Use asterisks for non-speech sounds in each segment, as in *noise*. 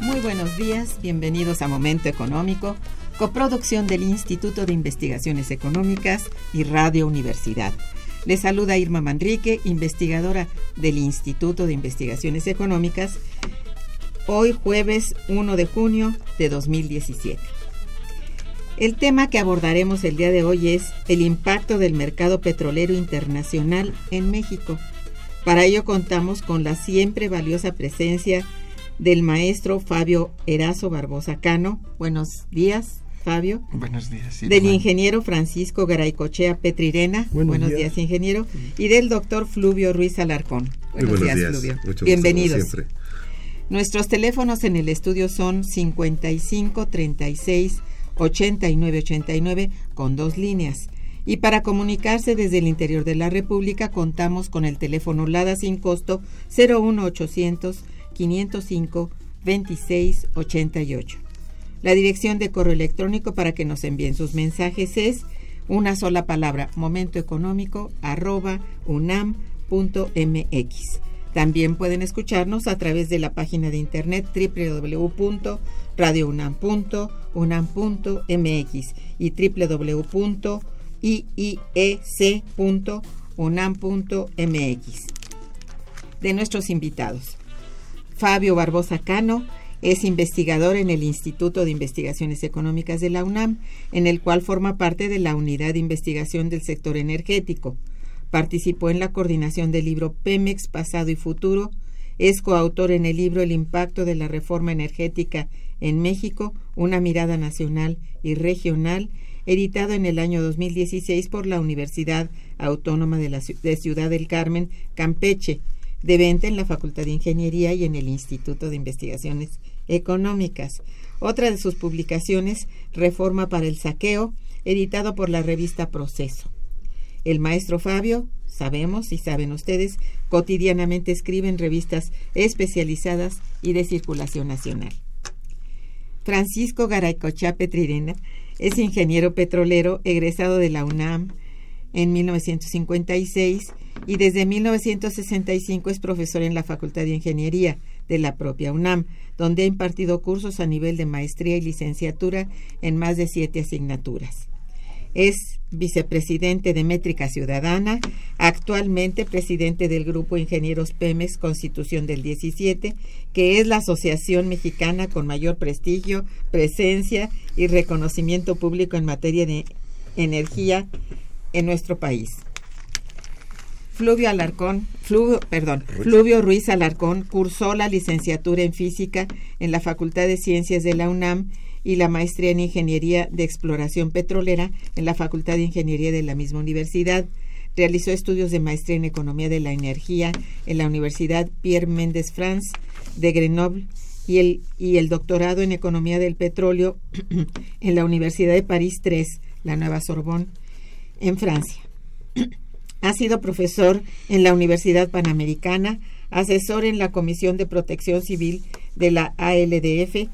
Muy buenos días, bienvenidos a Momento Económico, coproducción del Instituto de Investigaciones Económicas y Radio Universidad. Les saluda Irma Manrique, investigadora del Instituto de Investigaciones Económicas, hoy jueves 1 de junio de 2017. El tema que abordaremos el día de hoy es el impacto del mercado petrolero internacional en México. Para ello contamos con la siempre valiosa presencia del maestro Fabio Erazo Barbosa Cano. Buenos días, Fabio. Buenos días. Sí, del ingeniero Francisco Garaycochea Petrirena. Buenos días. días. ingeniero. Y del doctor Fluvio Ruiz Alarcón. Buenos días, Fluvio. Mucho gusto, Bienvenidos. como siempre. Nuestros teléfonos en el estudio son 55 36 89 89 con dos líneas. Y para comunicarse desde el interior de la República contamos con el teléfono LADA sin costo 01800 505 26 88. La dirección de correo electrónico para que nos envíen sus mensajes es una sola palabra, momentoeconómico arroba unam.mx. También pueden escucharnos a través de la página de internet www.radiounam.unam.mx y www.iiec.unam.mx. De nuestros invitados. Fabio Barbosa Cano es investigador en el Instituto de Investigaciones Económicas de la UNAM, en el cual forma parte de la Unidad de Investigación del Sector Energético. Participó en la coordinación del libro Pemex Pasado y Futuro. Es coautor en el libro El impacto de la reforma energética en México, una mirada nacional y regional, editado en el año 2016 por la Universidad Autónoma de, la, Ciudad del Carmen, Campeche, de venta en la Facultad de Ingeniería y en el Instituto de Investigaciones Económicas. Otra de sus publicaciones, Reforma para el Saqueo, editado por la revista Proceso. El maestro Fabio, sabemos y saben ustedes, cotidianamente escribe en revistas especializadas y de circulación nacional. Francisco Garaycochá Petrirena es ingeniero petrolero egresado de la UNAM en 1956 y desde 1965 es profesor en la Facultad de Ingeniería de la propia UNAM, donde ha impartido cursos a nivel de maestría y licenciatura en más de siete asignaturas. Es vicepresidente de Métrica Ciudadana, actualmente presidente del Grupo Ingenieros Pemex Constitución del 17, que es la asociación mexicana con mayor prestigio, presencia y reconocimiento público en materia de energía en nuestro país. Fluvio Alarcón, Fluvio, perdón, Ruiz. Fluvio Ruiz Alarcón cursó la licenciatura en física en la Facultad de Ciencias de la UNAM y la maestría en Ingeniería de Exploración Petrolera en la Facultad de Ingeniería de la misma universidad. Realizó estudios de maestría en Economía de la Energía en la Universidad Pierre Mendes France de Grenoble y el, y el doctorado en Economía del Petróleo *clears throat* en la Universidad de París III, la Nueva Sorbonne, en Francia. *clears throat* Ha sido profesor en la Universidad Panamericana, asesor en la Comisión de Protección Civil de la ALDF,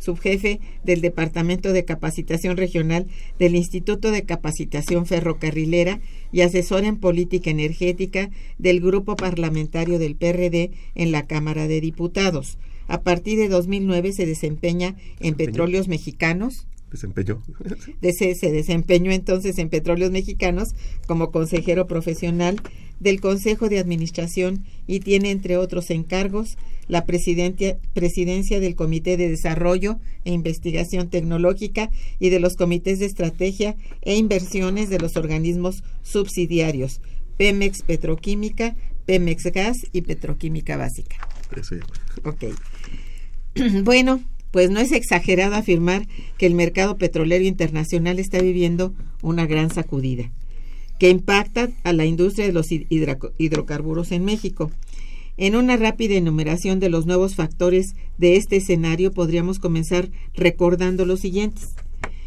subjefe del Departamento de Capacitación Regional del Instituto de Capacitación Ferrocarrilera y asesor en política energética del Grupo Parlamentario del PRD en la Cámara de Diputados. A partir de 2009 se desempeña en Petróleos Mexicanos, desempeñó. se desempeñó entonces en Petróleos Mexicanos como consejero profesional del Consejo de Administración y tiene, entre otros encargos, la presidencia del Comité de Desarrollo e Investigación Tecnológica y de los comités de estrategia e inversiones de los organismos subsidiarios, Pemex Petroquímica, Pemex Gas y Petroquímica Básica. Ok. *clears throat* bueno, pues no es exagerado afirmar que el mercado petrolero internacional está viviendo una gran sacudida que impacta a la industria de los hidrocarburos en México. En una rápida enumeración de los nuevos factores de este escenario podríamos comenzar recordando los siguientes.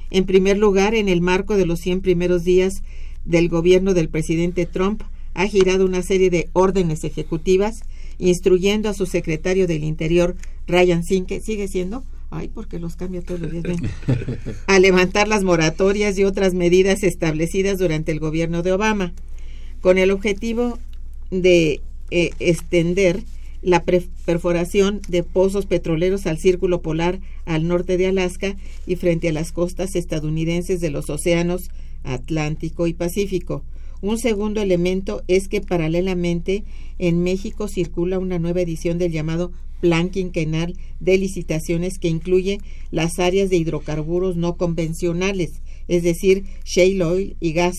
En primer lugar, en el marco de los 100 primeros días del gobierno del presidente Trump, ha girado una serie de órdenes ejecutivas instruyendo a su secretario del Interior, Ryan Sinke, sigue siendo, ay, porque los cambia todos los días, *laughs* a levantar las moratorias y otras medidas establecidas durante el gobierno de Obama, con el objetivo de eh, extender la perforación de pozos petroleros al círculo polar al norte de Alaska y frente a las costas estadounidenses de los océanos Atlántico y Pacífico. Un segundo elemento es que paralelamente en México circula una nueva edición del llamado plan quinquenal de licitaciones que incluye las áreas de hidrocarburos no convencionales, es decir, shale oil y gas.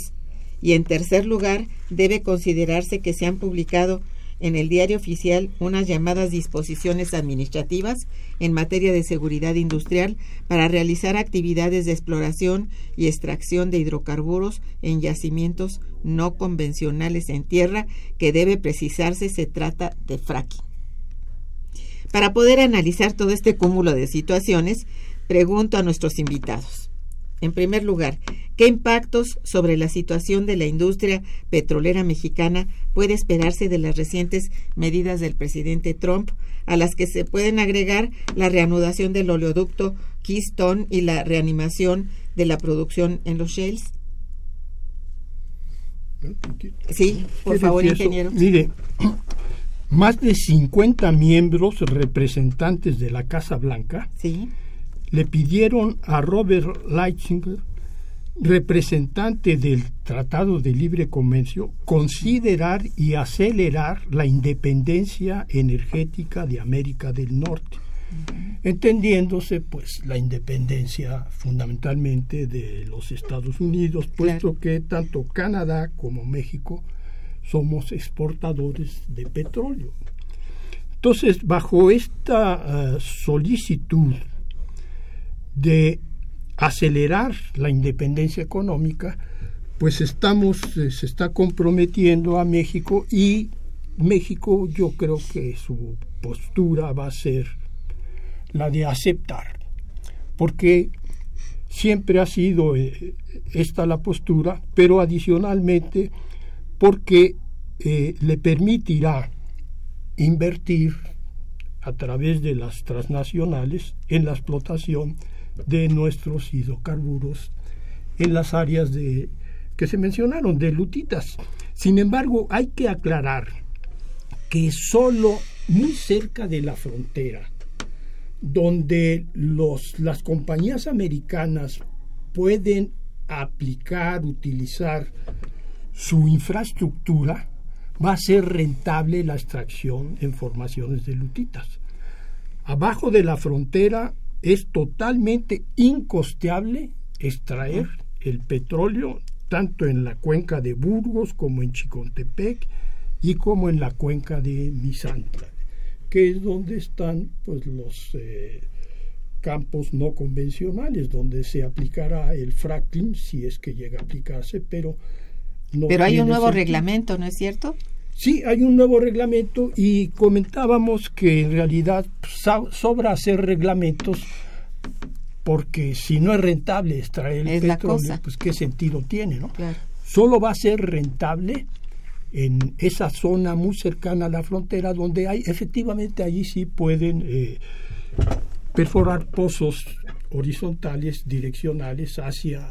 Y en tercer lugar, debe considerarse que se han publicado en el diario oficial unas llamadas disposiciones administrativas en materia de seguridad industrial para realizar actividades de exploración y extracción de hidrocarburos en yacimientos no convencionales en tierra que debe precisarse se trata de fracking. Para poder analizar todo este cúmulo de situaciones, pregunto a nuestros invitados. En primer lugar, ¿qué impactos sobre la situación de la industria petrolera mexicana puede esperarse de las recientes medidas del presidente Trump, a las que se pueden agregar la reanudación del oleoducto Keystone y la reanimación de la producción en los shales? Sí, por favor, ingeniero. Mire, *clears throat* más de 50 miembros representantes de la Casa Blanca le pidieron a Robert Lighthizer, representante del Tratado de Libre Comercio, considerar y acelerar la independencia energética de América del Norte, entendiéndose pues la independencia fundamentalmente de los Estados Unidos, puesto que tanto Canadá como México somos exportadores de petróleo. Entonces, bajo esta eh, solicitud de acelerar la independencia económica, pues estamos, eh, se está comprometiendo a México y México yo creo que su postura va a ser la de aceptar, porque siempre ha sido eh, esta la postura, pero adicionalmente porque eh, le permitirá invertir a través de las transnacionales en la explotación de nuestros hidrocarburos en las áreas de que se mencionaron de lutitas. Sin embargo, hay que aclarar que solo muy cerca de la frontera, donde los, las compañías americanas pueden aplicar, utilizar su infraestructura va a ser rentable la extracción en formaciones de lutitas. Abajo de la frontera es totalmente incosteable extraer el petróleo tanto en la cuenca de Burgos como en Chicontepec y como en la cuenca de Misantla, que es donde están pues, los eh, campos no convencionales, donde se aplicará el fracking si es que llega a aplicarse, pero Pero hay un nuevo reglamento, ¿no es cierto? Sí, hay un nuevo reglamento y comentábamos que en realidad sobra hacer reglamentos porque si no es rentable extraer el petróleo, pues qué sentido tiene, ¿no? Solo va a ser rentable en esa zona muy cercana a la frontera donde hay efectivamente allí sí pueden eh, perforar pozos horizontales direccionales hacia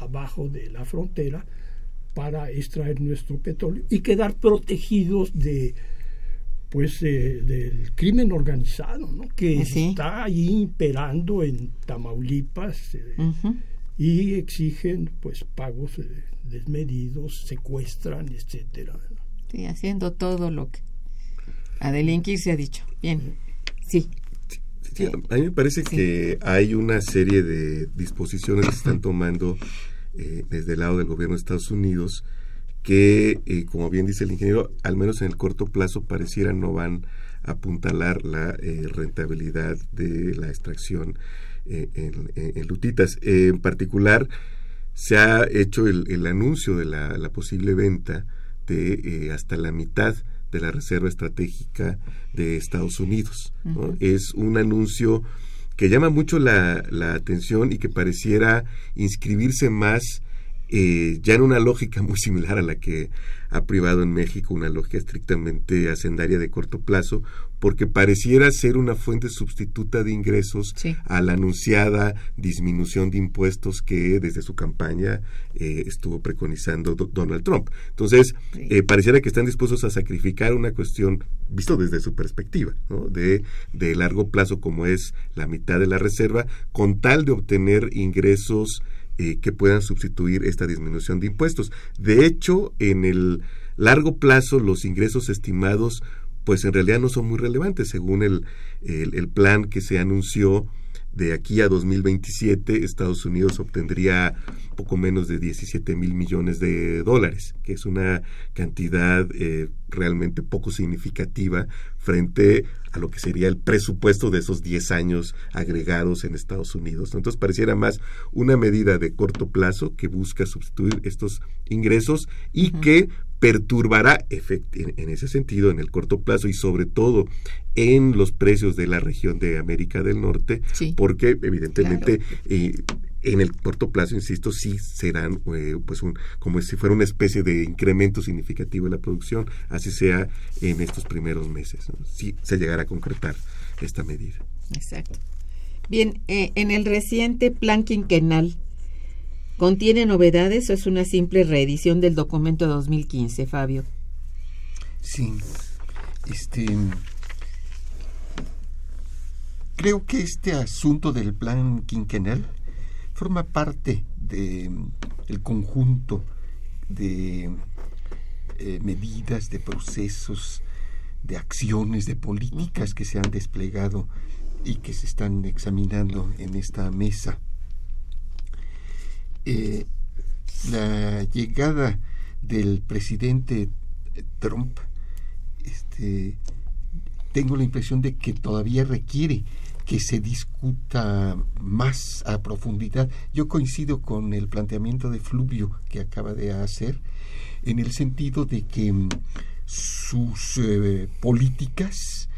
abajo de la frontera para extraer nuestro petróleo y quedar protegidos de pues del crimen organizado ¿no? que está ahí imperando en Tamaulipas eh, y exigen pues pagos eh, desmedidos secuestran etcétera sí haciendo todo lo que a delinquir se ha dicho. Bien. Sí. A mí me parece que hay una serie de disposiciones que se están tomando eh, desde el lado del gobierno de Estados Unidos que, eh, como bien dice el ingeniero, al menos en el corto plazo pareciera no van a apuntalar la eh, rentabilidad de la extracción en, lutitas. en particular, se ha hecho el, anuncio de la, posible venta de hasta la mitad de la Reserva Estratégica de Estados Unidos. Es un anuncio que llama mucho la, la atención y que pareciera inscribirse más eh, ya en una lógica *laughs* muy similar a la que ha privado en México, una lógica estrictamente hacendaria de corto plazo, porque pareciera ser una fuente sustituta de ingresos a la anunciada disminución de impuestos que desde su campaña eh, estuvo preconizando Donald Trump. Entonces, eh, pareciera que están dispuestos a sacrificar una cuestión, visto desde su perspectiva, de, de largo plazo como es la mitad de la reserva, con tal de obtener ingresos eh, que puedan sustituir esta disminución de impuestos. De hecho, en el largo plazo, los ingresos estimados, pues en realidad no son muy relevantes, según el, el plan que se anunció de aquí a 2027 Estados Unidos obtendría poco menos de 17 mil millones de dólares, que es una cantidad eh, realmente poco significativa frente a lo que sería el presupuesto de esos 10 años agregados en Estados Unidos. Entonces pareciera más una medida de corto plazo que busca sustituir estos ingresos y que perturbará en, ese sentido en el corto plazo y sobre todo en los precios de la región de América del Norte, porque evidentemente eh, en el corto plazo, insisto, sí serán eh, pues un, como si fuera una especie de incremento significativo de la producción, así sea en estos primeros meses, si se llegara a concretar esta medida. Exacto. Bien, eh, en el reciente plan quinquenal ¿Contiene novedades o es una simple reedición del documento 2015, Fabio? Sí. Este creo que este asunto del plan quinquenal forma parte del conjunto de eh, medidas, de procesos, de acciones, de políticas que se han desplegado y que se están examinando en esta mesa eh, la llegada del presidente Trump, este, tengo la impresión de que todavía requiere que se discuta más a profundidad. Yo coincido con el planteamiento de Fluvio que acaba de hacer, en el sentido de que mm, sus eh, políticas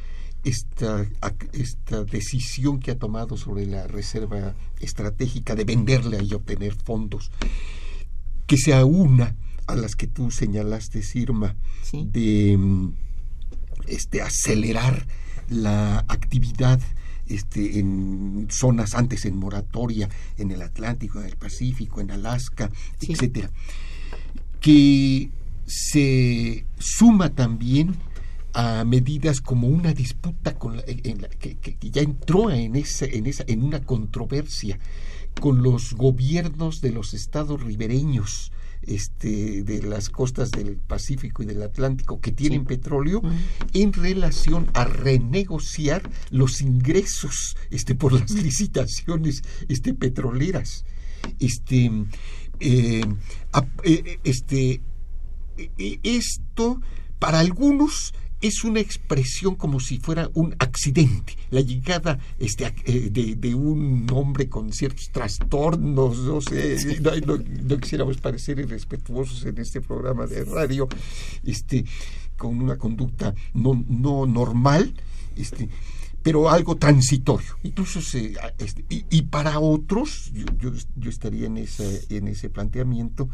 esta, esta decisión que ha tomado sobre la reserva estratégica de venderla y obtener fondos, que se aúna a las que tú señalaste, Sirma, de mm, este, acelerar la actividad este, en zonas antes en moratoria, en el Atlántico, en el Pacífico, en Alaska, etcétera, que se suma también a medidas como una disputa con que, ya entró en esa, en esa en una controversia con los gobiernos de los estados ribereños este, de las costas del Pacífico y del Atlántico que tienen petróleo en relación a renegociar los ingresos este, por las licitaciones este, petroleras. Este, eh, eh, este, e, e, esto para algunos es una expresión como si fuera un accidente, la llegada este, eh, de, un hombre con ciertos trastornos, no sé, no, quisiéramos parecer irrespetuosos en este programa de radio, este, con una conducta no, no normal, este, pero algo transitorio. Incluso se, este, y, para otros, yo, yo, estaría en ese, en ese planteamiento,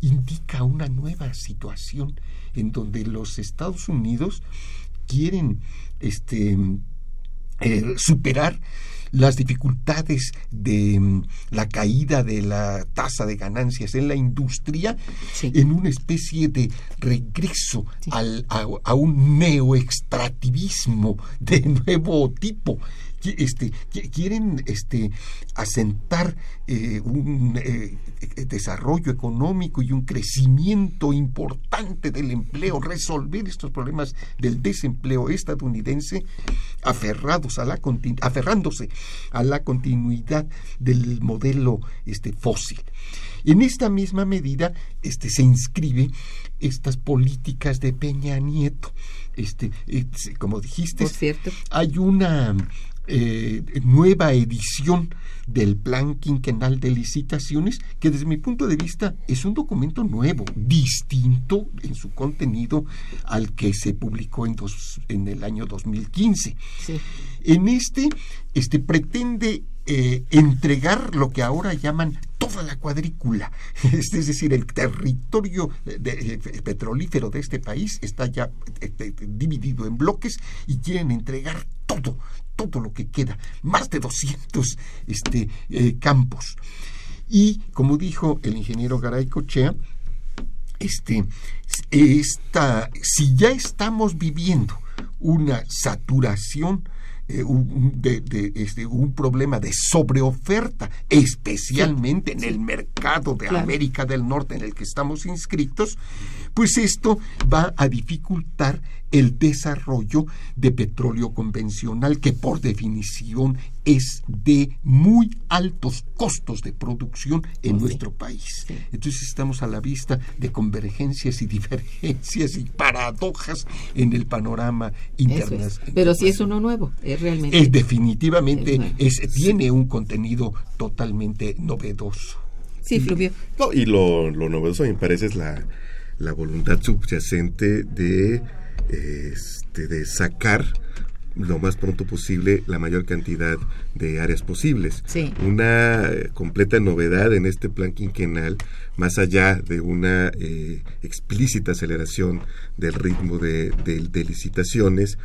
indica una nueva situación en donde los Estados Unidos quieren este, eh, superar las dificultades de mm, la caída de la tasa de ganancias en la industria en una especie de regreso al, a, a, un neoextractivismo de *laughs* nuevo tipo este, quieren este, asentar eh, un eh, desarrollo económico y un crecimiento importante del empleo, resolver estos problemas del desempleo estadounidense, aferrados a la, aferrándose a la continuidad del modelo este, fósil. En esta misma medida este, se inscribe estas políticas de Peña Nieto. Este, como dijiste, hay una eh, nueva edición del Plan Quinquenal de Licitaciones, que desde mi punto de vista es un documento nuevo, distinto en su contenido al que se publicó en, en el año 2015. En este, este pretende eh, entregar lo que ahora llaman toda la cuadrícula, *laughs* es decir, el territorio de, petrolífero de este país está ya eh, dividido en bloques y quieren entregar todo, todo lo que queda, más de 200 este, eh, campos. Y como dijo el ingeniero Garay Cochea, este, esta, si ya estamos viviendo una saturación eh, un, de, este, un problema de sobreoferta, especialmente en el mercado de América del Norte en el que estamos inscritos, pues esto va a dificultar el desarrollo de petróleo convencional, que por definición es de muy altos costos de producción en nuestro país. Entonces estamos a la vista de convergencias y divergencias y paradojas en el panorama internacional. Pero si es uno nuevo, es realmente. Es definitivamente, es, tiene un contenido totalmente novedoso. Sí, Fluvio. y lo, lo novedoso me parece es la, la voluntad subyacente de este, de sacar lo más pronto posible la mayor cantidad de áreas posibles. Una eh, completa novedad en este plan quinquenal, más allá de una eh, explícita aceleración del ritmo de, licitaciones,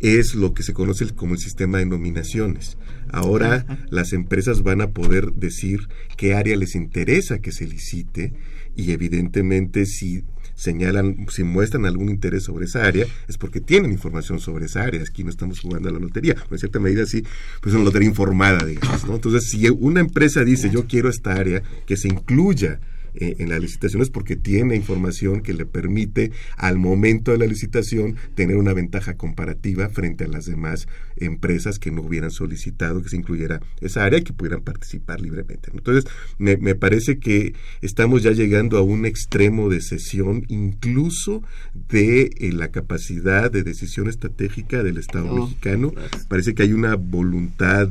es lo que se conoce como el sistema de nominaciones. Ahora las empresas van a poder decir qué área les interesa que se licite y evidentemente si señalan, si muestran algún interés sobre esa área, es porque tienen información sobre esa área. Aquí no estamos jugando a la lotería. En cierta medida, sí, pues una lotería informada, digamos. ¿no? Entonces, si una empresa dice, yo quiero esta área, que se incluya eh, en las licitaciones porque tiene información que le permite al momento de la licitación tener una ventaja comparativa frente a las demás empresas que no hubieran solicitado que se incluyera esa área y que pudieran participar libremente. Entonces, me, me parece que estamos ya llegando a un extremo de cesión incluso de eh, la capacidad de decisión estratégica del Estado mexicano. Parece que hay una voluntad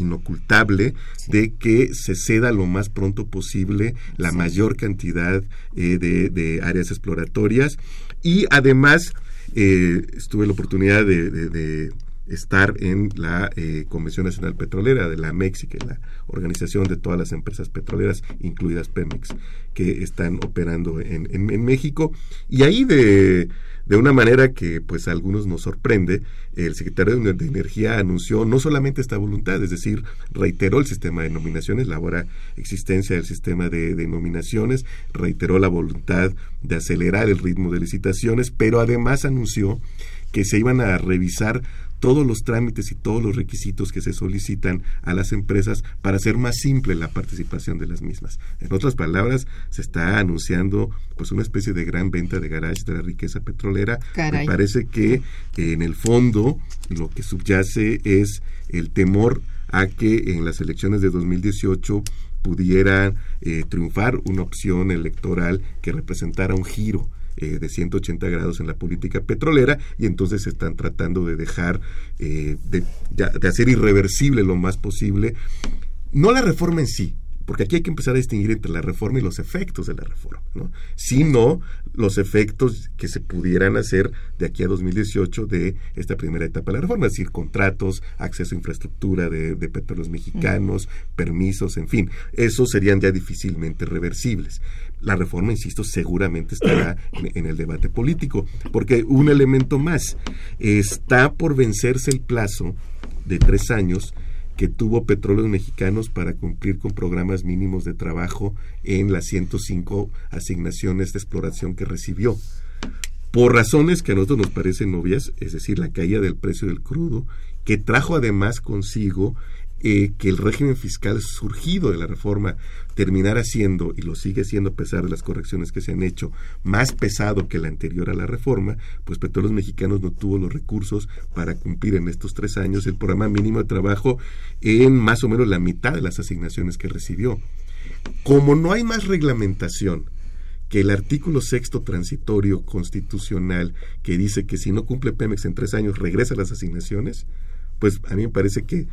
inocultable de que se ceda lo más pronto posible la mayor cantidad eh, de, áreas exploratorias. Y además eh, estuve la oportunidad de, estar en la eh, Convención Nacional Petrolera de la MEXIC, la organización de todas las empresas petroleras, incluidas Pemex, que están operando en, en México. Y ahí de, de una manera que pues a algunos nos sorprende, el secretario de Energía anunció no solamente esta voluntad, es decir, reiteró el sistema de nominaciones, la existencia del sistema de, de nominaciones, reiteró la voluntad de acelerar el ritmo de licitaciones, pero además anunció que se iban a revisar todos los trámites y todos los requisitos que se solicitan a las empresas para hacer más simple la participación de las mismas. En otras palabras, se está anunciando pues una especie de gran venta de garage de la riqueza petrolera. Me parece que en el fondo lo que subyace es el temor a que en las elecciones de 2018 pudiera eh, triunfar una opción electoral que representara un giro eh, de 180 grados en la política petrolera y entonces están tratando de dejar, eh, de, de hacer irreversible lo más posible, no la reforma en sí, porque aquí hay que empezar a distinguir entre la reforma y los efectos de la reforma, ¿no? sino los efectos que se pudieran hacer de aquí a 2018 de esta primera etapa de la reforma, es decir, contratos, acceso a infraestructura de, petróleos mexicanos, permisos, en fin, esos serían ya difícilmente reversibles. La reforma, insisto, seguramente estará en el debate político, porque un elemento más, está por vencerse el plazo de tres años que tuvo Petróleos Mexicanos para cumplir con programas mínimos de trabajo en las 105 asignaciones de exploración que recibió. Por razones que a nosotros nos parecen obvias, es decir, la caída del precio del crudo, que trajo además consigo eh, que el régimen fiscal surgido de la reforma terminara siendo, y lo sigue siendo a pesar de las correcciones que se han hecho, más pesado que el anterior a la reforma, pues Petróleos Mexicanos no tuvo los recursos para cumplir en estos tres años el programa mínimo de trabajo en más o menos la mitad de las asignaciones que recibió. Como no hay más reglamentación, que el artículo sexto transitorio constitucional que dice que si no cumple Pemex en tres años regresa las asignaciones, pues a mí me parece que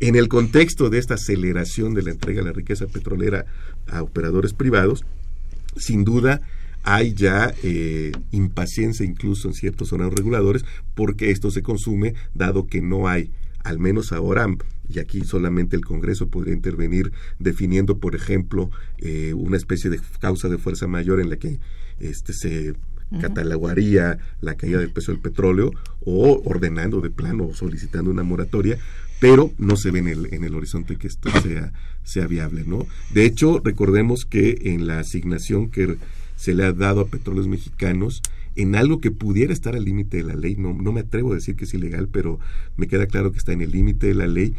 en el contexto de esta aceleración de la entrega de la riqueza petrolera a operadores privados, sin duda hay ya eh, impaciencia incluso en ciertos zonas reguladores porque esto se consume dado que no hay, al menos ahora, y aquí solamente el Congreso podría intervenir definiendo, por ejemplo, eh, una especie de causa de fuerza mayor en la que este se catalogaría la caída del precio del petróleo o ordenando de plano o solicitando una moratoria, pero no se ve en el, en el horizonte que esto sea, sea viable, ¿no? De hecho, recordemos que en la asignación que se le ha dado a petróleos mexicanos, en algo que pudiera estar al límite de la ley, no, no me atrevo a decir que es ilegal, pero me queda claro que está en el límite de la ley,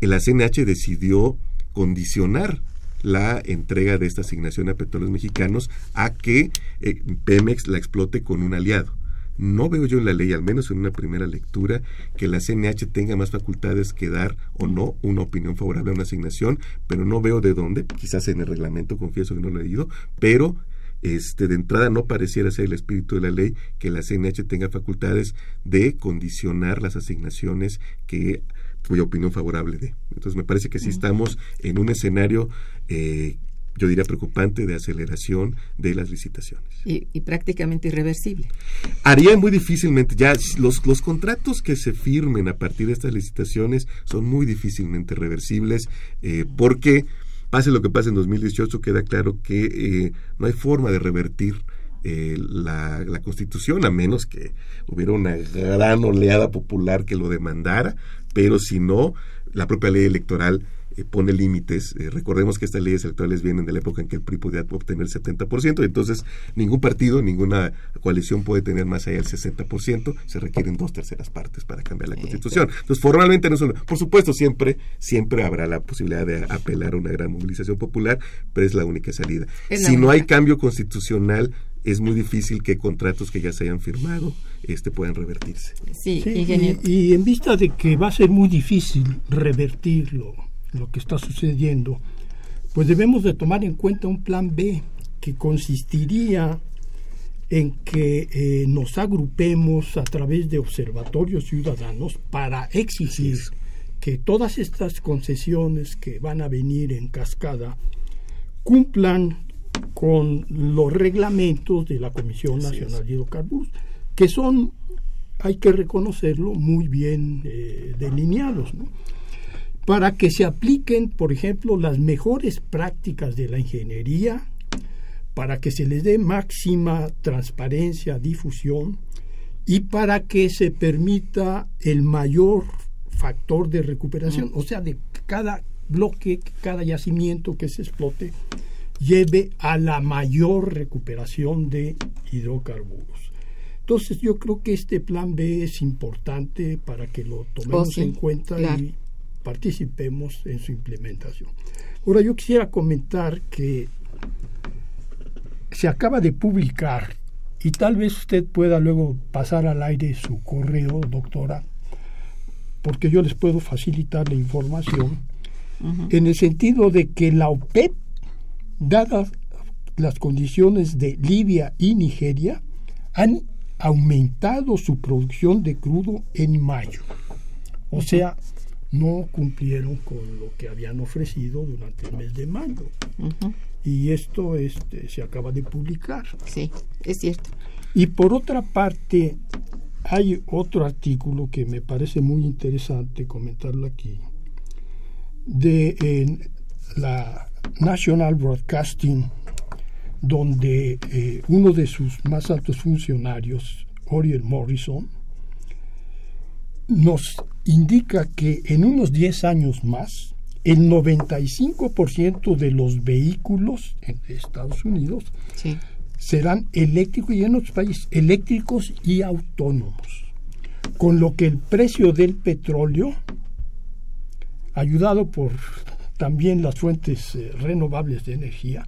la CNH decidió condicionar la entrega de esta asignación a petróleos mexicanos a que eh, Pemex la explote con un aliado. No veo yo en la ley, al menos en una primera lectura, que la CNH tenga más facultades que dar o no una opinión favorable a una asignación, pero no veo de dónde, quizás en el reglamento, confieso que no lo he leído, pero este, de entrada no pareciera ser el espíritu de la ley que la CNH tenga facultades de condicionar las asignaciones que cuya opinión favorable de. Entonces me parece que sí estamos en un escenario eh, yo diría preocupante de aceleración de las licitaciones. Y, prácticamente irreversible. Haría muy difícilmente, ya los, los contratos que se firmen a partir de estas licitaciones son muy difícilmente reversibles eh, porque, pase lo que pase en 2018, queda claro que eh, no hay forma de revertir eh, la, la, constitución, a menos que hubiera una gran oleada popular que lo demandara, pero si no, la propia ley electoral eh, pone límites. Eh, recordemos que estas leyes electorales vienen de la época en que el PRI podía obtener el 70%, entonces ningún partido, ninguna coalición puede tener más allá del 60%, se requieren dos terceras partes para cambiar la constitución. Entonces, formalmente no son, por supuesto, siempre, siempre habrá la posibilidad de apelar a una gran movilización popular, pero es la única salida. si no hay cambio constitucional, es muy difícil que contratos que ya se hayan firmado este puedan revertirse. Sí, y, y, en vista de que va a ser muy difícil revertirlo lo que está sucediendo, pues debemos de tomar en cuenta un plan B que consistiría en que eh, nos agrupemos a través de observatorios ciudadanos para exigir que todas estas concesiones que van a venir en cascada cumplan con los reglamentos de la Comisión Nacional de Hidrocarburos, que son, hay que reconocerlo, muy bien eh, delineados. ¿no? Para que se apliquen, por ejemplo, las mejores prácticas de la ingeniería, para que se les dé máxima transparencia, difusión y para que se permita el mayor factor de recuperación, o sea, de cada bloque, cada yacimiento que se explote, lleve a la mayor recuperación de hidrocarburos. Entonces yo creo que este plan B es importante para que lo tomemos oh, en cuenta y participemos en su implementación. Ahora yo quisiera comentar que se acaba de publicar y tal vez usted pueda luego pasar al aire su correo, doctora, porque yo les puedo facilitar la información, en el sentido de que la OPEP, dada las condiciones de Libia y Nigeria han aumentado su producción de crudo en mayo. O sea, no cumplieron con lo que habían ofrecido durante el mes de mayo. Y esto este, se acaba de publicar. Sí, es cierto. Y por otra parte, hay otro artículo que me parece muy interesante comentarlo aquí, de la National Broadcasting, donde eh, uno de sus más altos funcionarios, Oriel Morrison, nos indica que en unos 10 años más, el 95% de los vehículos en Estados Unidos serán eléctricos y en otros países eléctricos y autónomos. Con lo que el precio del petróleo, ayudado por también las fuentes eh, renovables de energía,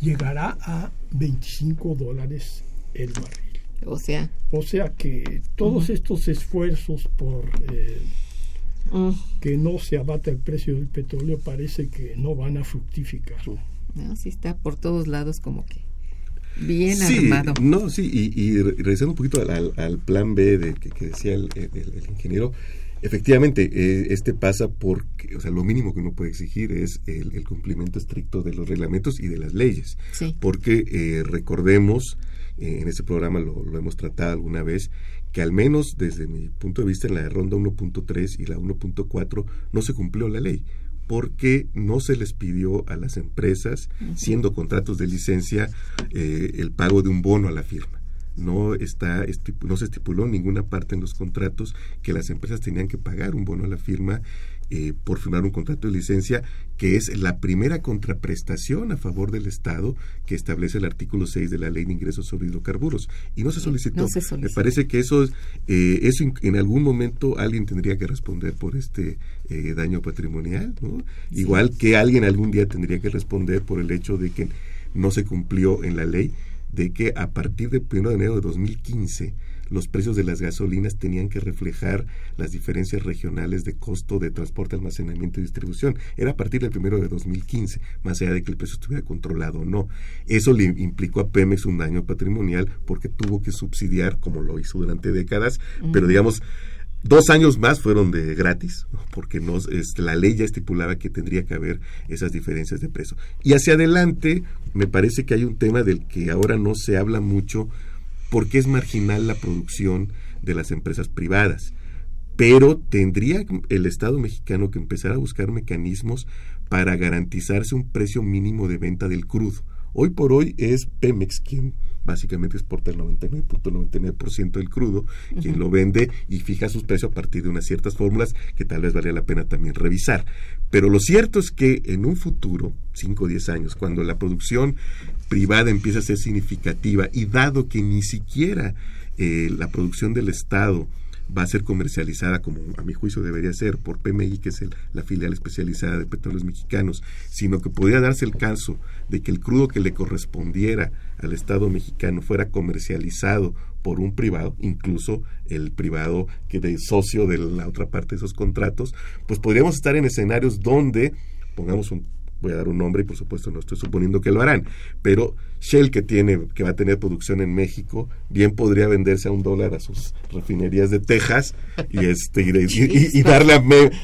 llegará a 25 dólares el barril. O sea. O sea que todos estos esfuerzos por eh, mm. que no se abata el precio del petróleo parece que no van a fructificar. No, sí está por todos lados como que bien armado. No, sí, y, y regresando un poquito al, plan B de que, decía el, ingeniero, Efectivamente, eh, este pasa porque, o sea, lo mínimo que uno puede exigir es el, cumplimiento estricto de los reglamentos y de las leyes. Porque eh, recordemos eh, en ese programa lo, hemos tratado alguna vez, que al menos desde mi punto de vista en la ronda 1.3 y la 1.4 no se cumplió la ley porque no se les pidió a las empresas, siendo contratos de licencia, eh, el pago de un bono a la firma. No, está, no se estipuló en ninguna parte en los contratos que las empresas tenían que pagar un bono a la firma eh, por firmar un contrato de licencia, que es la primera contraprestación a favor del Estado que establece el artículo 6 de la Ley de Ingresos sobre Hidrocarburos. Y no se solicitó. Me parece que eso, eh, eso en algún momento alguien tendría que responder por este eh, daño patrimonial, Igual que alguien algún día tendría que responder por el hecho de que no se cumplió en la ley de que a partir del 1 de enero de 2015 los precios de las gasolinas tenían que reflejar las diferencias regionales de costo de transporte, almacenamiento y distribución. Era a partir del primero de 2015, más allá de que el precio estuviera controlado o no. Eso le implicó a Pemex un daño patrimonial porque tuvo que subsidiar, como lo hizo durante décadas, pero digamos, Dos años más fueron de gratis, porque no, este, la ley ya estipulaba que tendría que haber esas diferencias de precio. Y hacia adelante, me parece que hay un tema del que ahora no se habla mucho, porque es marginal la producción de las empresas privadas. Pero tendría el Estado mexicano que empezar a buscar mecanismos para garantizarse un precio mínimo de venta del crudo. Hoy por hoy es Pemex quien básicamente exporta el 99.99% del crudo, quien lo vende y fija sus precios a partir de unas ciertas fórmulas que tal vez valía la pena también revisar. Pero lo cierto es que en un futuro, 5 o 10 años, cuando la producción privada empieza a ser significativa y dado que ni siquiera eh, la producción del Estado va a ser comercializada como a mi juicio debería ser por PMI, que es la filial especializada de petróleos mexicanos, sino que podría darse el caso de que el crudo que le correspondiera al Estado mexicano fuera comercializado por un privado, incluso el privado que de socio de la otra parte de esos contratos, pues podríamos estar en escenarios donde, pongamos un voy a dar un nombre y por supuesto no estoy suponiendo que lo harán, pero Shell que tiene, que va a tener producción en México, bien podría venderse a un dólar a sus refinerías de Texas y este y, darle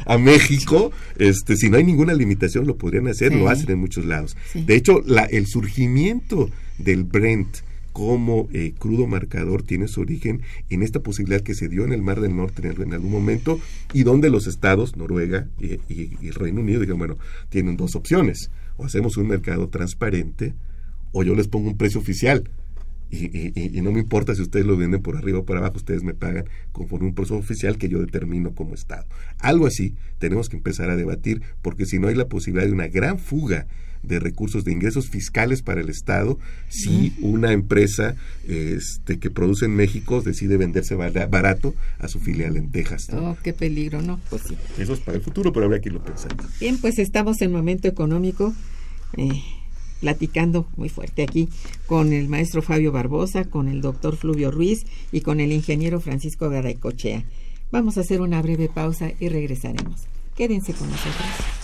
a, México, este, si no hay ninguna limitación lo podrían hacer, lo hacen en muchos lados. De hecho, la, el surgimiento del Brent como eh, crudo marcador tiene su origen en esta posibilidad que se dio en el Mar del Norte en, algún momento y donde los estados, Noruega y, y, Reino Unido, dijeron, bueno, tienen dos opciones, o hacemos un mercado transparente o yo les pongo un precio oficial. Y, y, no me importa si ustedes lo venden por arriba o por abajo, ustedes me pagan conforme un precio oficial que yo determino como Estado. Algo así tenemos que empezar a debatir porque si no hay la posibilidad de una gran fuga de recursos de ingresos fiscales para el Estado si una empresa este, que produce en México decide venderse barato a su filial en Texas. Oh, qué peligro, ¿no? Pues sí. Eso es para el futuro, pero habría que irlo pensando. Bien, pues estamos en momento económico. Eh, platicando muy fuerte aquí con el maestro Fabio Barbosa, con el doctor Fluvio Ruiz y con el ingeniero Francisco Garaycochea. Vamos a hacer una breve pausa y regresaremos. Quédense con nosotros.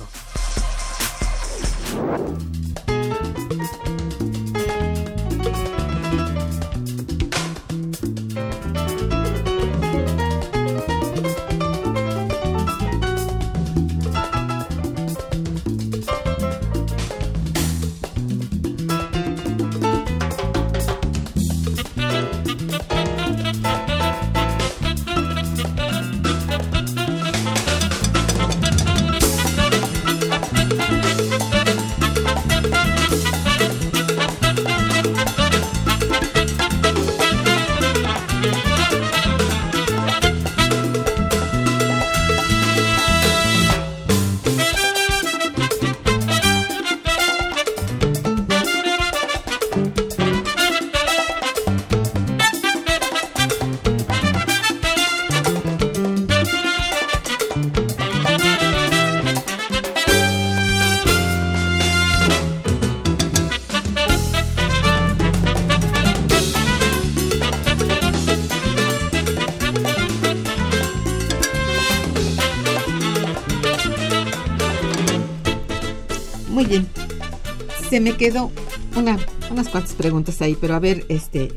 Se me quedó una, unas cuantas preguntas ahí, pero a ver, este,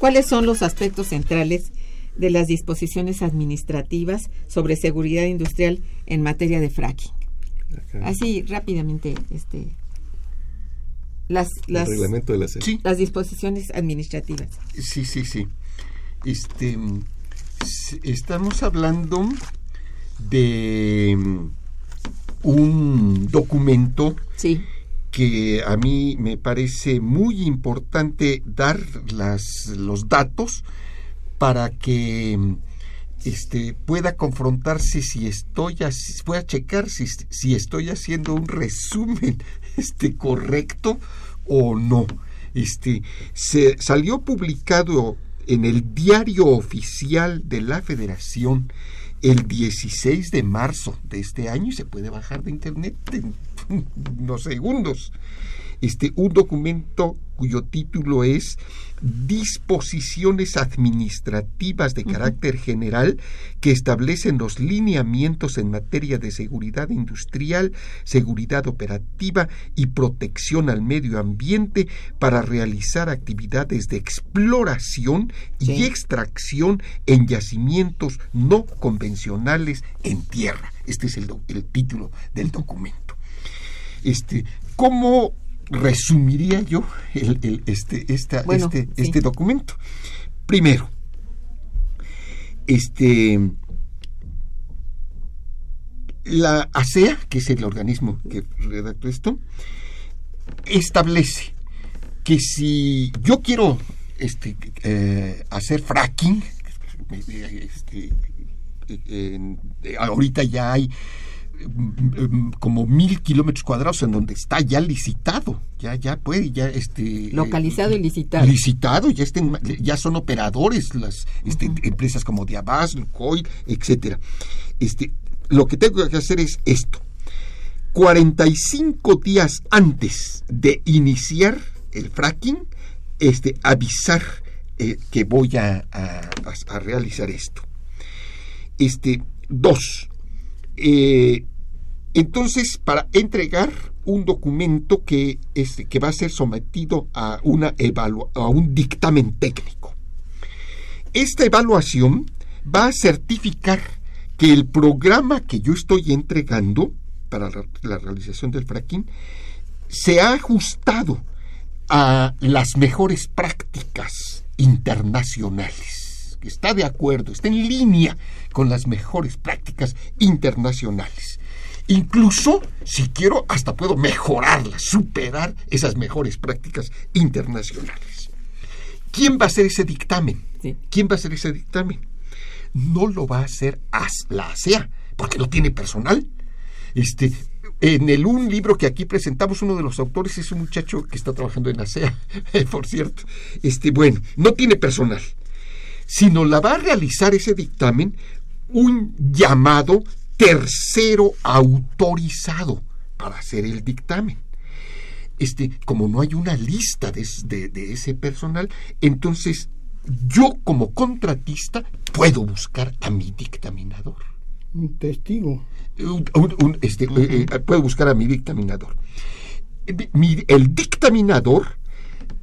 ¿cuáles son los aspectos centrales de las disposiciones administrativas sobre seguridad industrial en materia de fracking? Así rápidamente, este, las, las, reglamento de la sí. las disposiciones administrativas. Sí, sí, sí. Este, estamos hablando de un documento sí que a mí me parece muy importante dar las, los datos para que este, pueda confrontarse si estoy, pueda checar si, si estoy haciendo un resumen *laughs* este, correcto o no. Este, se salió publicado en el diario oficial de la Federación el 16 de marzo de este año y se puede bajar de internet en *laughs* unos segundos. Este, un documento cuyo título es disposiciones administrativas de carácter general que establecen los lineamientos en materia de seguridad industrial, seguridad operativa y protección al medio ambiente para realizar actividades de exploración y extracción en yacimientos no convencionales en tierra. Este es el, el título del documento. Este, ¿Cómo resumiría yo el, este, esta, este, este documento. Primero, este, la ASEA, que es el organismo que redactó esto, establece que si yo quiero este, eh, hacer fracking, este, ahorita ya hay como mil kilómetros cuadrados en donde está ya licitado, ya ya puede, ya este localizado y licitado. Licitado, ya estén, ya son operadores las este, empresas como Diabas, Lucoil, etcétera. Este, lo que tengo que hacer es esto. 45 días antes de iniciar el fracking, este, avisar eh, que voy a, a, realizar esto. Este, dos, eh, entonces, para entregar un documento que, este, que va a ser sometido a, una a un dictamen técnico. Esta evaluación va a certificar que el programa que yo estoy entregando para la realización del fracking se ha ajustado a las mejores prácticas internacionales, que está de acuerdo, está en línea con las mejores prácticas internacionales. Incluso, si quiero, hasta puedo mejorarlas, superar esas mejores prácticas internacionales. ¿Quién va a hacer ese dictamen? ¿Quién va a hacer ese dictamen? No lo va a hacer la ASEA, porque no tiene personal. Este, en el un libro que aquí presentamos, uno de los autores es un muchacho que está trabajando en ASEA, *laughs* por cierto. Este, bueno, no tiene personal, sino la va a realizar ese dictamen un llamado tercero autorizado para hacer el dictamen. Este, como no hay una lista de, ese personal, entonces yo como contratista puedo buscar a mi dictaminador. Un testigo. este, eh, eh, puedo buscar a mi dictaminador. el dictaminador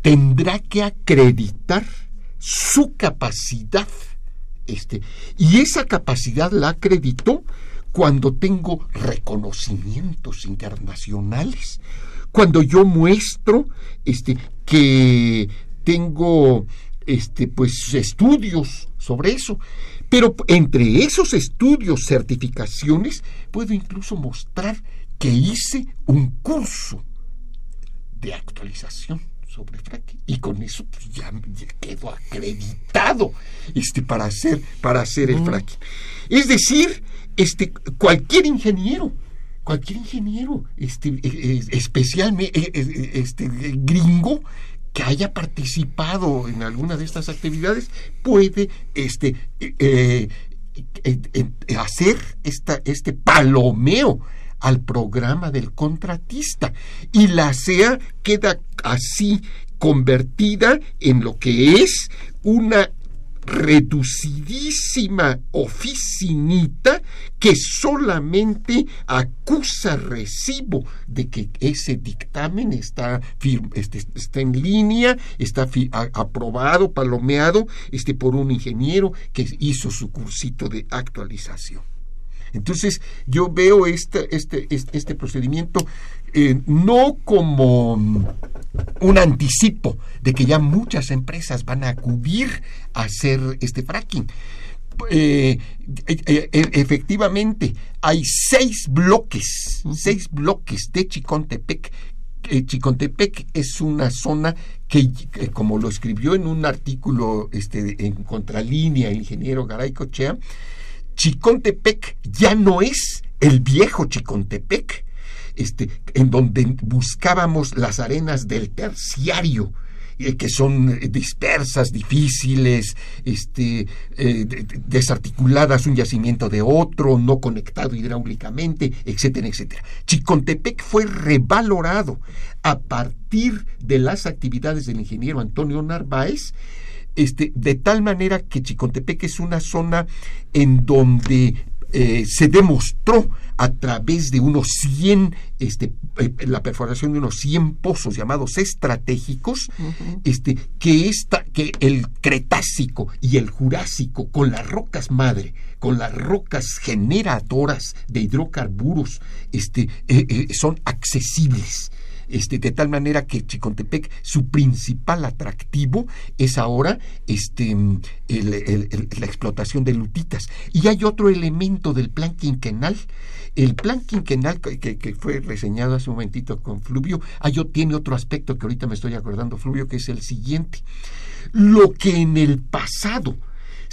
tendrá que acreditar su capacidad este, y esa capacidad la acreditó cuando tengo reconocimientos internacionales, cuando yo muestro este, que tengo este, pues, estudios sobre eso. Pero entre esos estudios, certificaciones, puedo incluso mostrar que hice un curso de actualización sobre fracking y con eso pues, ya, quedo acreditado este para hacer para hacer el fracking es decir este cualquier ingeniero cualquier ingeniero este e, e, especialmente e, este gringo que haya participado en alguna de estas actividades puede este eh, eh, eh, hacer esta, este palomeo al programa del contratista y la SEA queda así convertida en lo que es una reducidísima oficinita que solamente acusa recibo de que ese dictamen está, este, está en línea, está aprobado, palomeado este, por un ingeniero que hizo su cursito de actualización. Entonces yo veo este, este, este, procedimiento eh, no como un anticipo de que ya muchas empresas van a acudir a hacer este fracking. Eh, eh, efectivamente, hay seis bloques, seis bloques de Chicontepec Chicontepec es una zona que, como lo escribió en un artículo este, en contralínea el ingeniero Garay Cochea, Chicontepec ya no es el viejo Chicontepec, este, en donde buscábamos las arenas del terciario eh, que son dispersas, difíciles, este, desarticuladas un yacimiento de otro, no conectado hidráulicamente, etcétera, etcétera. Chicontepec fue revalorado a partir de las actividades del ingeniero Antonio Narváez, este, de tal manera que Chicontepec es una zona en donde eh, se demostró a través de unos 100, este, eh, la perforación de unos 100 pozos llamados estratégicos, este, que, esta, que el Cretácico y el Jurásico, con las rocas madre, con las rocas generadoras de hidrocarburos, este, eh, son accesibles. Este, de tal manera que Chicontepec, su principal atractivo es ahora este, la explotación de lutitas. Y hay otro elemento del plan quinquenal. El plan quinquenal que, fue reseñado hace un momentito con Fluvio, tiene otro aspecto que ahorita me estoy acordando, Fluvio, que es el siguiente. Lo que en el pasado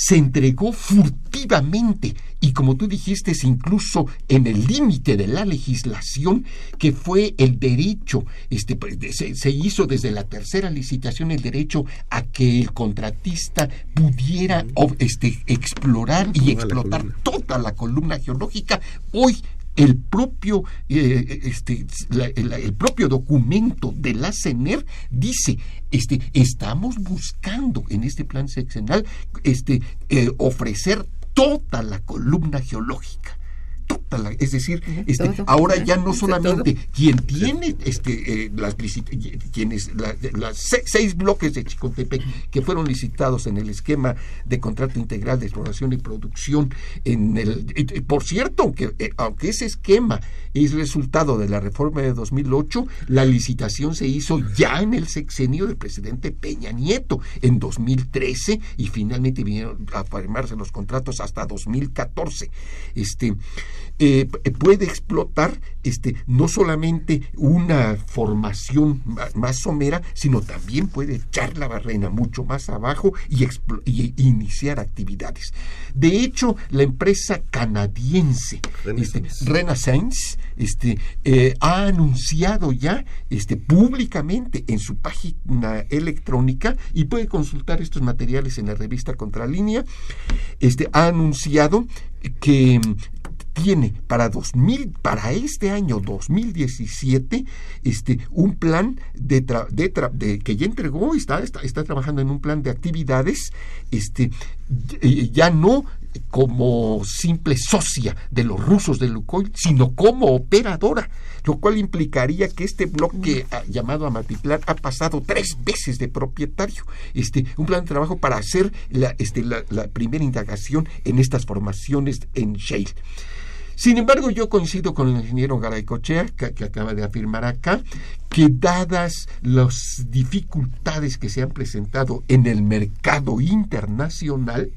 se entregó furtivamente y como tú dijiste, incluso en el límite de la legislación, que fue el derecho, este, pues, se, hizo desde la tercera licitación el derecho a que el contratista pudiera este, explorar y explotar toda la columna geológica. Hoy el propio, eh, este, el propio documento de la CENER dice, este, estamos buscando en este plan sexenal este, eh, ofrecer toda la columna geológica es decir, este, ahora ya no *laughs* solamente quien tiene este, eh, las quienes las seis bloques de Chicontepec que fueron licitados en el esquema de contrato integral de exploración y producción en el por cierto, aunque, eh, aunque ese esquema es resultado de la reforma de 2008, la licitación se hizo ya en el sexenio del presidente Peña Nieto en 2013 y finalmente vinieron a firmarse los contratos hasta 2014. Este eh, puede explotar este, no solamente una formación más, somera, sino también puede echar la barrena mucho más abajo y, iniciar actividades. De hecho, la empresa canadiense Renaissance, este, este eh, ha anunciado ya este, públicamente en su página electrónica y puede consultar estos materiales en la revista Contralínea, este, ha anunciado que tiene para 2000, para este año 2017, este, un plan de, de, que ya entregó, está, está, está, trabajando en un plan de actividades, este, ya no como simple socia de los rusos de Lukoil, sino como operadora, lo cual implicaría que este bloque ah, llamado Amatitlán ha pasado tres veces de propietario. Este, un plan de trabajo para hacer la, este, la primera indagación en estas formaciones en shale. Sin embargo, yo coincido con el ingeniero Garay Cochea, que, que, acaba de afirmar acá, que dadas las dificultades que se han presentado en el mercado internacional,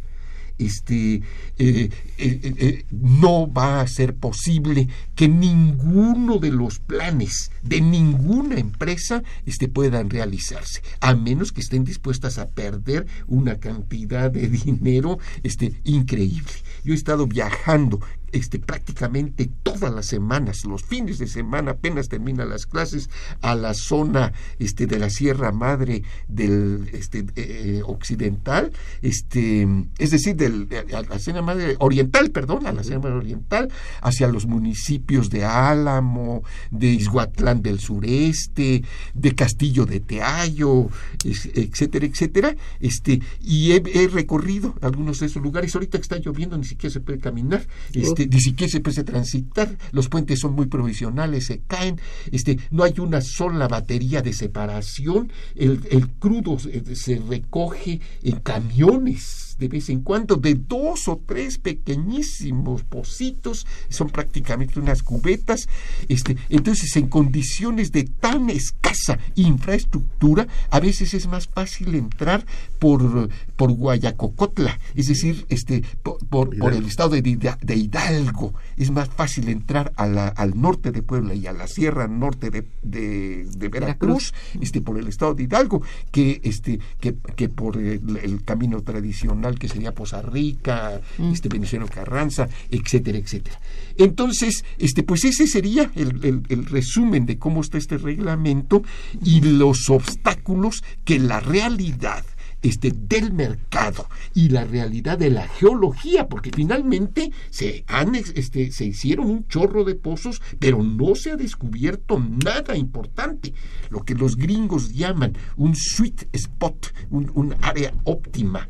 este, eh, eh, eh, no va a ser posible que ninguno de los planes de ninguna empresa este, puedan realizarse, a menos que estén dispuestas a perder una cantidad de *laughs* dinero este, increíble. Yo he estado viajando este, prácticamente todas las semanas, los fines de semana, apenas terminan las clases, a la zona este, de la Sierra Madre del este, eh, occidental, este, es decir, del, a la Sierra Madre oriental, perdón, a la Sierra Madre oriental, hacia los municipios de Álamo, de Izhuatlán del sureste, de Castillo de Teayo, etcétera, etcétera, este, y he, recorrido algunos de esos lugares. Ahorita que está lloviendo, ni siquiera se puede caminar. Este, ni siquiera se puede transitar, los puentes son muy provisionales, se caen, este, no hay una sola batería de separación, el, el crudo se recoge en camiones de vez en cuando de dos o tres pequeñísimos pocitos, son prácticamente unas cubetas. Este, entonces, en condiciones de tan escasa infraestructura, a veces es más fácil entrar por, por Guayacocotla, es decir, este, por, por, el estado de, de, Hidalgo. Es más fácil entrar al norte de Puebla y a la sierra norte de, Veracruz, este, por el estado de Hidalgo, que, este, que, por el, camino tradicional que sería Poza Rica, mm. este, Veneciano Carranza, etcétera, etcétera. Entonces, este, pues ese sería el, el resumen de cómo está este reglamento y los obstáculos que la realidad este, del mercado y la realidad de la geología, porque finalmente se, han, este, se hicieron un chorro de pozos, pero no se ha descubierto nada importante, lo que los gringos llaman un sweet spot, un, área óptima,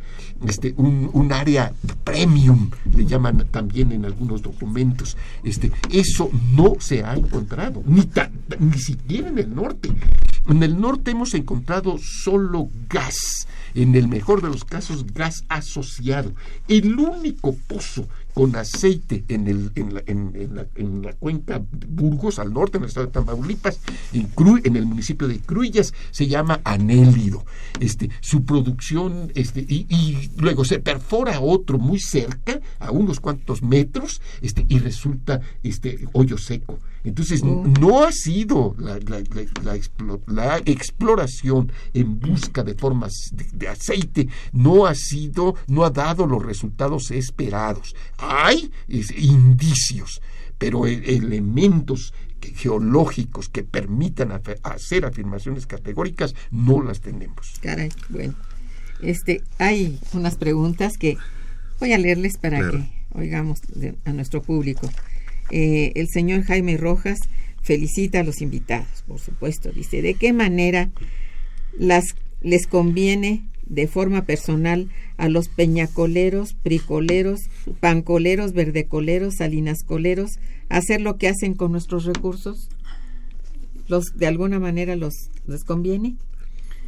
este, un, área premium, le llaman también en algunos documentos. Este, eso no se ha encontrado, ni, ni siquiera en el norte. En el norte hemos encontrado solo gas en el mejor de los casos gas asociado. El único pozo con aceite en, el, en, la, en, la, en la cuenca de Burgos, al norte, en el estado de Tamaulipas, en, en el municipio de Cruillas, se llama anélido. Este, su producción, este, y, y, luego se perfora otro muy cerca, a unos cuantos metros, este, y resulta este, hoyo seco. Entonces, oh. no ha sido la, la, exploración en busca de formas de, aceite, no ha sido, no ha dado los resultados esperados. Hay indicios, pero e, elementos geológicos que permitan hacer afirmaciones categóricas no las tenemos. Caray, bueno. Este, hay unas preguntas que voy a leerles para que oigamos a nuestro público. Eh, el señor Jaime Rojas felicita a los invitados, por supuesto. Dice, ¿de qué manera las, les conviene de forma personal a los peñacoleros, pricoleros, pancoleros, verdecoleros, salinascoleros hacer lo que hacen con nuestros recursos? ¿Los, ¿De alguna manera los, les conviene?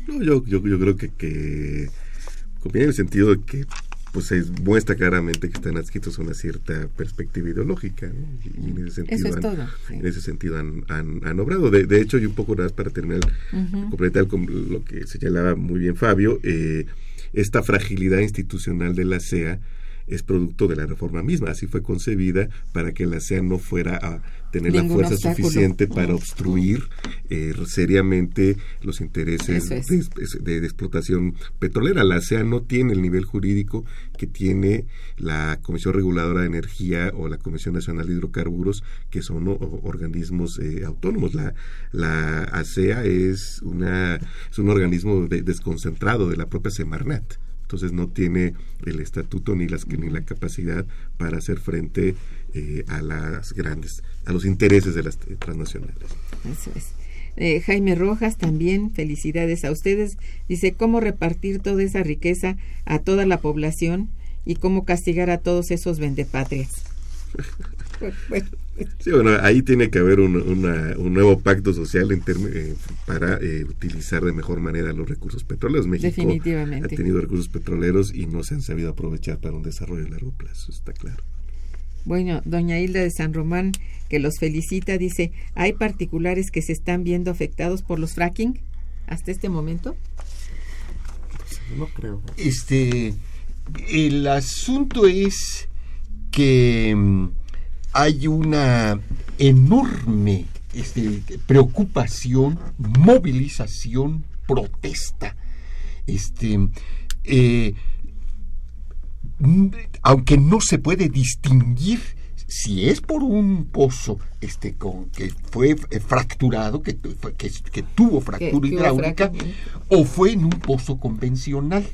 No, yo, yo, yo creo que, que conviene en el sentido de que pues se muestra claramente que están adscritos a una cierta perspectiva ideológica y, en ese sentido han, en ese sentido han, han, obrado. De, de, hecho y un poco más para terminar completar con lo que señalaba muy bien Fabio eh, esta fragilidad institucional de la CEA es producto de la reforma misma. Así fue concebida para que la CEA no fuera a tener la fuerza suficiente para obstruir eh, seriamente los intereses de, explotación petrolera. La CEA no tiene el nivel jurídico que tiene la Comisión Reguladora de Energía o la Comisión Nacional de Hidrocarburos, que son organismos eh, autónomos. La, la ASEA es, una, es un organismo desconcentrado de la propia Semarnat entonces no tiene el estatuto ni las ni la capacidad para hacer frente eh, a las grandes a los intereses de las transnacionales. Eso es. Eh, Jaime Rojas también felicidades a ustedes. Dice cómo repartir toda esa riqueza a toda la población y cómo castigar a todos esos vendepatrias *laughs* Sí, bueno, ahí tiene que haber un, un nuevo pacto social en eh, para eh, utilizar de mejor manera los recursos petroleros. México ha tenido recursos petroleros y no se han sabido aprovechar para un desarrollo a largo plazo, está claro. Bueno, doña Hilda de San Román, que los felicita, dice, ¿hay particulares que se están viendo afectados por los fracking hasta este momento? no creo. Este, el asunto es que mm, hay una enorme este, preocupación, movilización, protesta. Este, eh, aunque no se puede distinguir si es por un pozo este con que fue fracturado que, que, tuvo fractura hidráulica o fue en un pozo convencional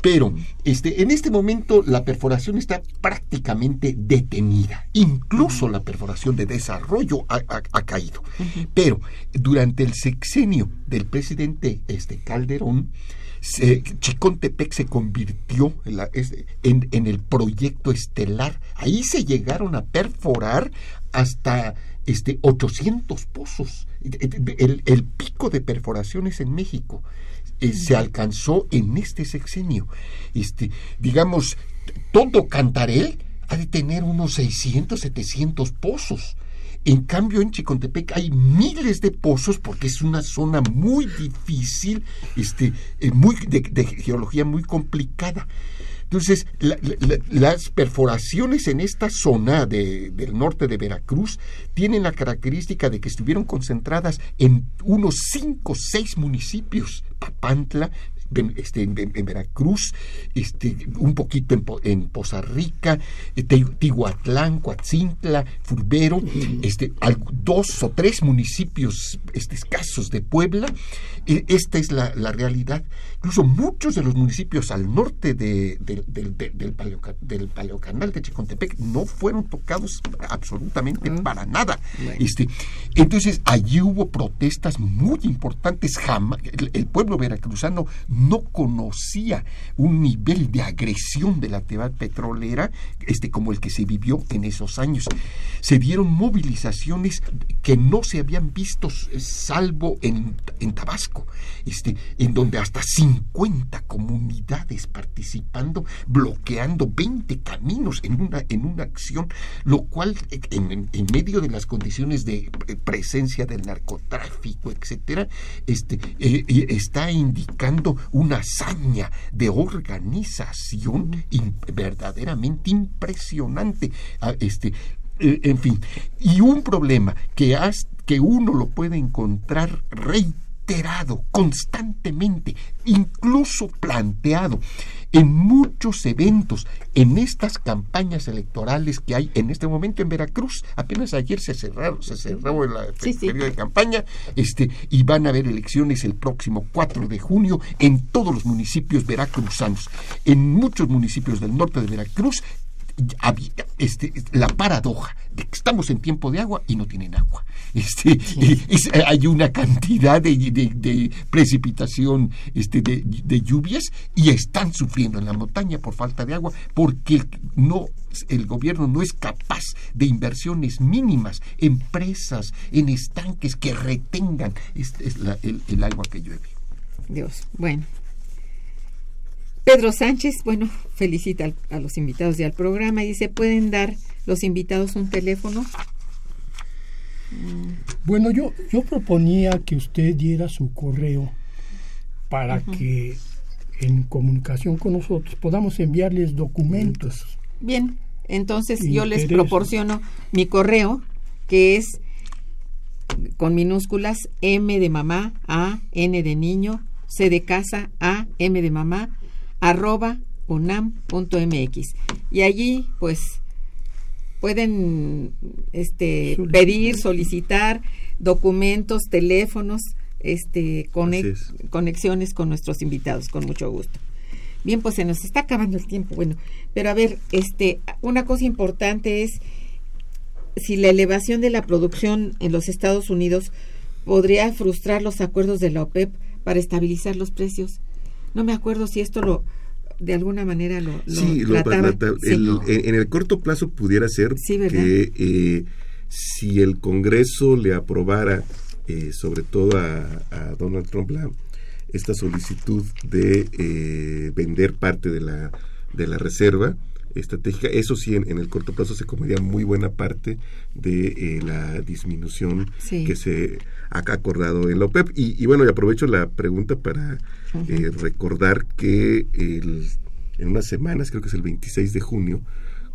pero este, en este momento la perforación está prácticamente detenida. Incluso la perforación de desarrollo ha, caído. Pero durante el sexenio del presidente este, Calderón, Chicontepec se convirtió en, en, el proyecto estelar. Ahí se llegaron a perforar hasta este, 800 pozos. El, el pico de perforaciones en México. Eh, se alcanzó en este sexenio. Este, digamos, todo Cantarel ha de tener unos 600, 700 pozos. En cambio, en Chicontepec hay miles de pozos porque es una zona muy difícil, este, eh, muy, de, geología muy complicada. Entonces, las perforaciones en esta zona del norte de Veracruz tienen la característica de que estuvieron concentradas en unos cinco o seis municipios, Papantla, este, en, Veracruz, este, un poquito en, en Poza Rica, eh, Tihuatlán, Coatzintla, Furbero, este, dos o tres municipios este, escasos de Puebla. E, esta es la, realidad. Incluso muchos de los municipios al norte de, del, del, paleocanal de Chicontepec no fueron tocados absolutamente ah. para nada. Este, entonces, allí hubo protestas muy importantes. Jamás, el pueblo veracruzano no conocía un nivel de agresión de la actividad petrolera este, como el que se vivió en esos años. Se dieron movilizaciones que no se habían visto salvo en, en Tabasco, este, en donde hasta 50 comunidades participando, bloqueando 20 caminos en una, en una acción, lo cual en, en medio de las condiciones de presencia del narcotráfico, etcétera, este, eh, eh, está indicando una hazaña de organización verdaderamente impresionante. Ah, este, eh, en fin, y un problema que, que uno lo puede encontrar reiterado constantemente, incluso planteado en muchos eventos, en estas campañas electorales que hay en este momento en Veracruz. Apenas ayer se cerraron, se cerró el, periodo de campaña, este, y van a haber elecciones el próximo 4 de junio en todos los municipios veracruzanos. En muchos municipios del norte de Veracruz este, la paradoja de que estamos en tiempo de agua y no tienen agua. *laughs* Este, hay una cantidad de, precipitación, este, de, lluvias y están sufriendo en la montaña por falta de agua porque no el gobierno no es capaz de inversiones mínimas, empresas en estanques que retengan este, el, el agua que llueve. Dios, bueno, Pedro Sánchez, bueno, felicita a los invitados y al programa y dice, ¿pueden dar los invitados un teléfono? Bueno, yo, yo proponía que usted diera su correo para que en comunicación con nosotros podamos enviarles documentos. Bien, entonces yo les proporciono mi correo, que es con minúsculas M de mamá, A, N de niño, C de casa, A, M de mamá, arroba unam.mx y allí pues pueden este pedir solicitar documentos teléfonos este conexiones con nuestros invitados con mucho gusto. Bien pues se nos está acabando el tiempo bueno pero a ver este una cosa importante es si la elevación de la producción en los Estados Unidos podría frustrar los acuerdos de la OPEP para estabilizar los precios no me acuerdo si esto lo de alguna manera lo, sí, en el corto plazo pudiera ser que eh, si el Congreso le aprobara eh, sobre todo a, Donald Trump la, esta solicitud de eh, vender parte de la de la reserva estratégica. Eso sí, en, el corto plazo se comería muy buena parte de eh, la disminución que se ha acordado en la OPEP. Y, bueno, y aprovecho la pregunta para eh, recordar que en unas semanas, creo que es el 26 de junio,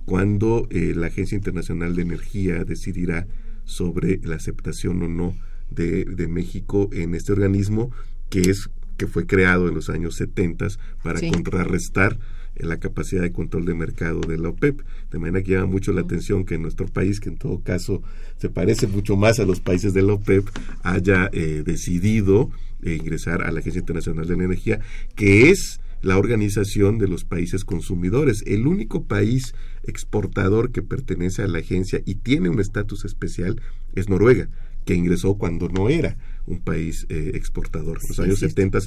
cuando eh, la Agencia Internacional de Energía decidirá sobre la aceptación o no de, de México en este organismo que es que fue creado en los años 70 para contrarrestar en la capacidad de control de mercado de la OPEP. De manera que llama mucho la atención que nuestro país, que en todo caso se parece mucho más a los países de la OPEP, haya eh, decidido eh, ingresar a la Agencia Internacional de la Energía, que es la organización de los países consumidores. El único país exportador que pertenece a la agencia y tiene un estatus especial es Noruega, que ingresó cuando no era un país eh, exportador. En los años 70,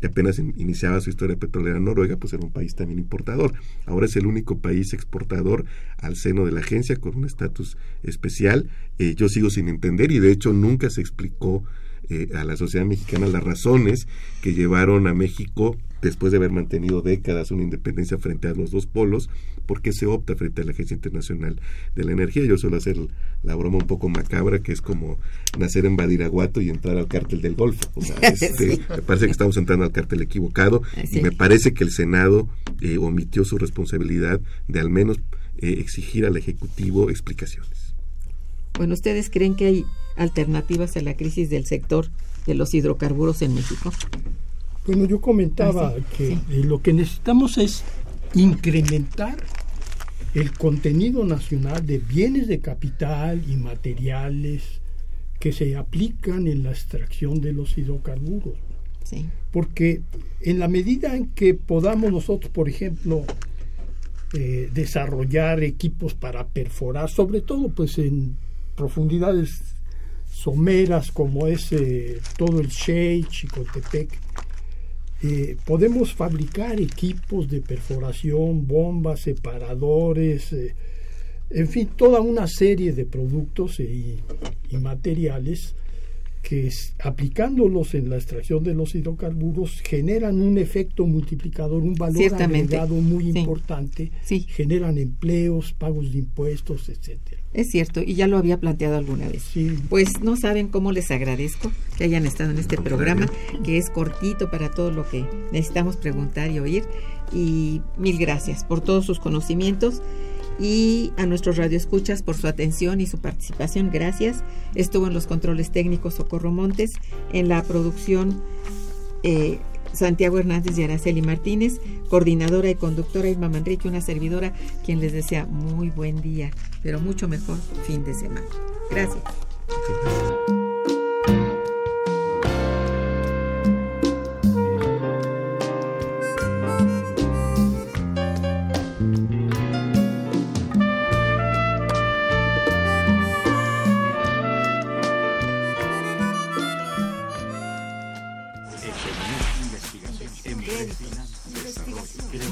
que apenas iniciaba su historia petrolera Noruega, pues era un país también importador. Ahora es el único país exportador al seno de la agencia con un estatus especial. Eh, yo sigo sin entender y de hecho nunca se explicó eh, a la sociedad mexicana las razones que llevaron a México después de haber mantenido décadas una independencia frente a los dos polos, ¿por qué se opta frente a la Agencia Internacional de la Energía? Yo suelo hacer la broma un poco macabra, que es como nacer en Badiraguato y entrar al cártel del Golfo. *laughs* Este, me parece que estamos entrando al cártel equivocado y me parece que el Senado eh, omitió su responsabilidad de al menos eh, exigir al Ejecutivo explicaciones. Bueno, ¿ustedes creen que hay alternativas a la crisis del sector de los hidrocarburos en México? Bueno, yo comentaba que eh, lo que necesitamos es incrementar el contenido nacional de bienes de capital y materiales que se aplican en la extracción de los hidrocarburos. Porque en la medida en que podamos nosotros, por ejemplo, eh, desarrollar equipos para perforar, sobre todo pues en profundidades someras como es eh, todo el Shea, Chicotepec, eh, podemos fabricar equipos de perforación, bombas, separadores, en fin, toda una serie de productos y materiales que aplicándolos en la extracción de los hidrocarburos generan un efecto multiplicador, un valor agregado muy importante, generan empleos, pagos de impuestos, etcétera. Es cierto, y ya lo había planteado alguna vez. Pues no saben cómo les agradezco que hayan estado en este programa, que es cortito para todo lo que necesitamos preguntar y oír. Y mil gracias por todos sus conocimientos y a nuestros radioescuchas por su atención y su participación. Gracias. Estuvo en los controles técnicos Socorro Montes, en la producción eh, Santiago Hernández y Araceli Martínez, coordinadora y conductora Irma Manrique, una servidora quien les desea muy buen día, pero mucho mejor fin de semana. Gracias.